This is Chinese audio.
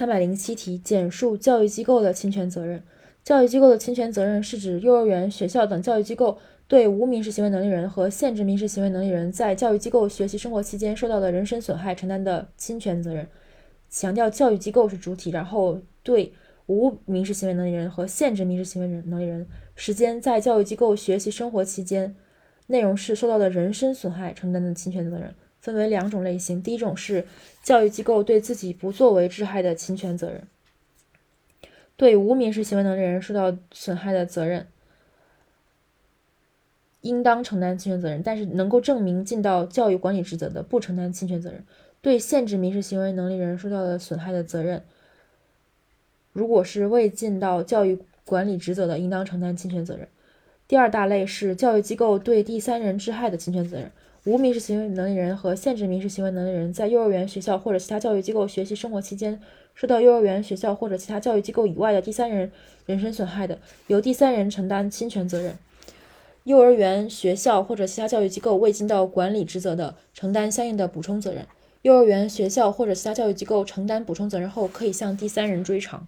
三百零七题，简述教育机构的侵权责任。教育机构的侵权责任是指幼儿园、学校等教育机构对无民事行为能力人和限制民事行为能力人在教育机构学习生活期间受到的人身损害承担的侵权责任。强调教育机构是主体，然后对无民事行为能力人和限制民事行为人能力人时间在教育机构学习生活期间内容是受到的人身损害承担的侵权责任。分为两种类型，第一种是教育机构对自己不作为致害的侵权责任，对无民事行为能力人受到损害的责任，应当承担侵权责任，但是能够证明尽到教育管理职责的，不承担侵权责任。对限制民事行为能力人受到的损害的责任，如果是未尽到教育管理职责的，应当承担侵权责任。第二大类是教育机构对第三人致害的侵权责任。无民事行为能力人和限制民事行为能力人在幼儿园、学校或者其他教育机构学习生活期间，受到幼儿园、学校或者其他教育机构以外的第三人人身损害的，由第三人承担侵权责任。幼儿园、学校或者其他教育机构未尽到管理职责的，承担相应的补充责任。幼儿园、学校或者其他教育机构承担补充责任后，可以向第三人追偿。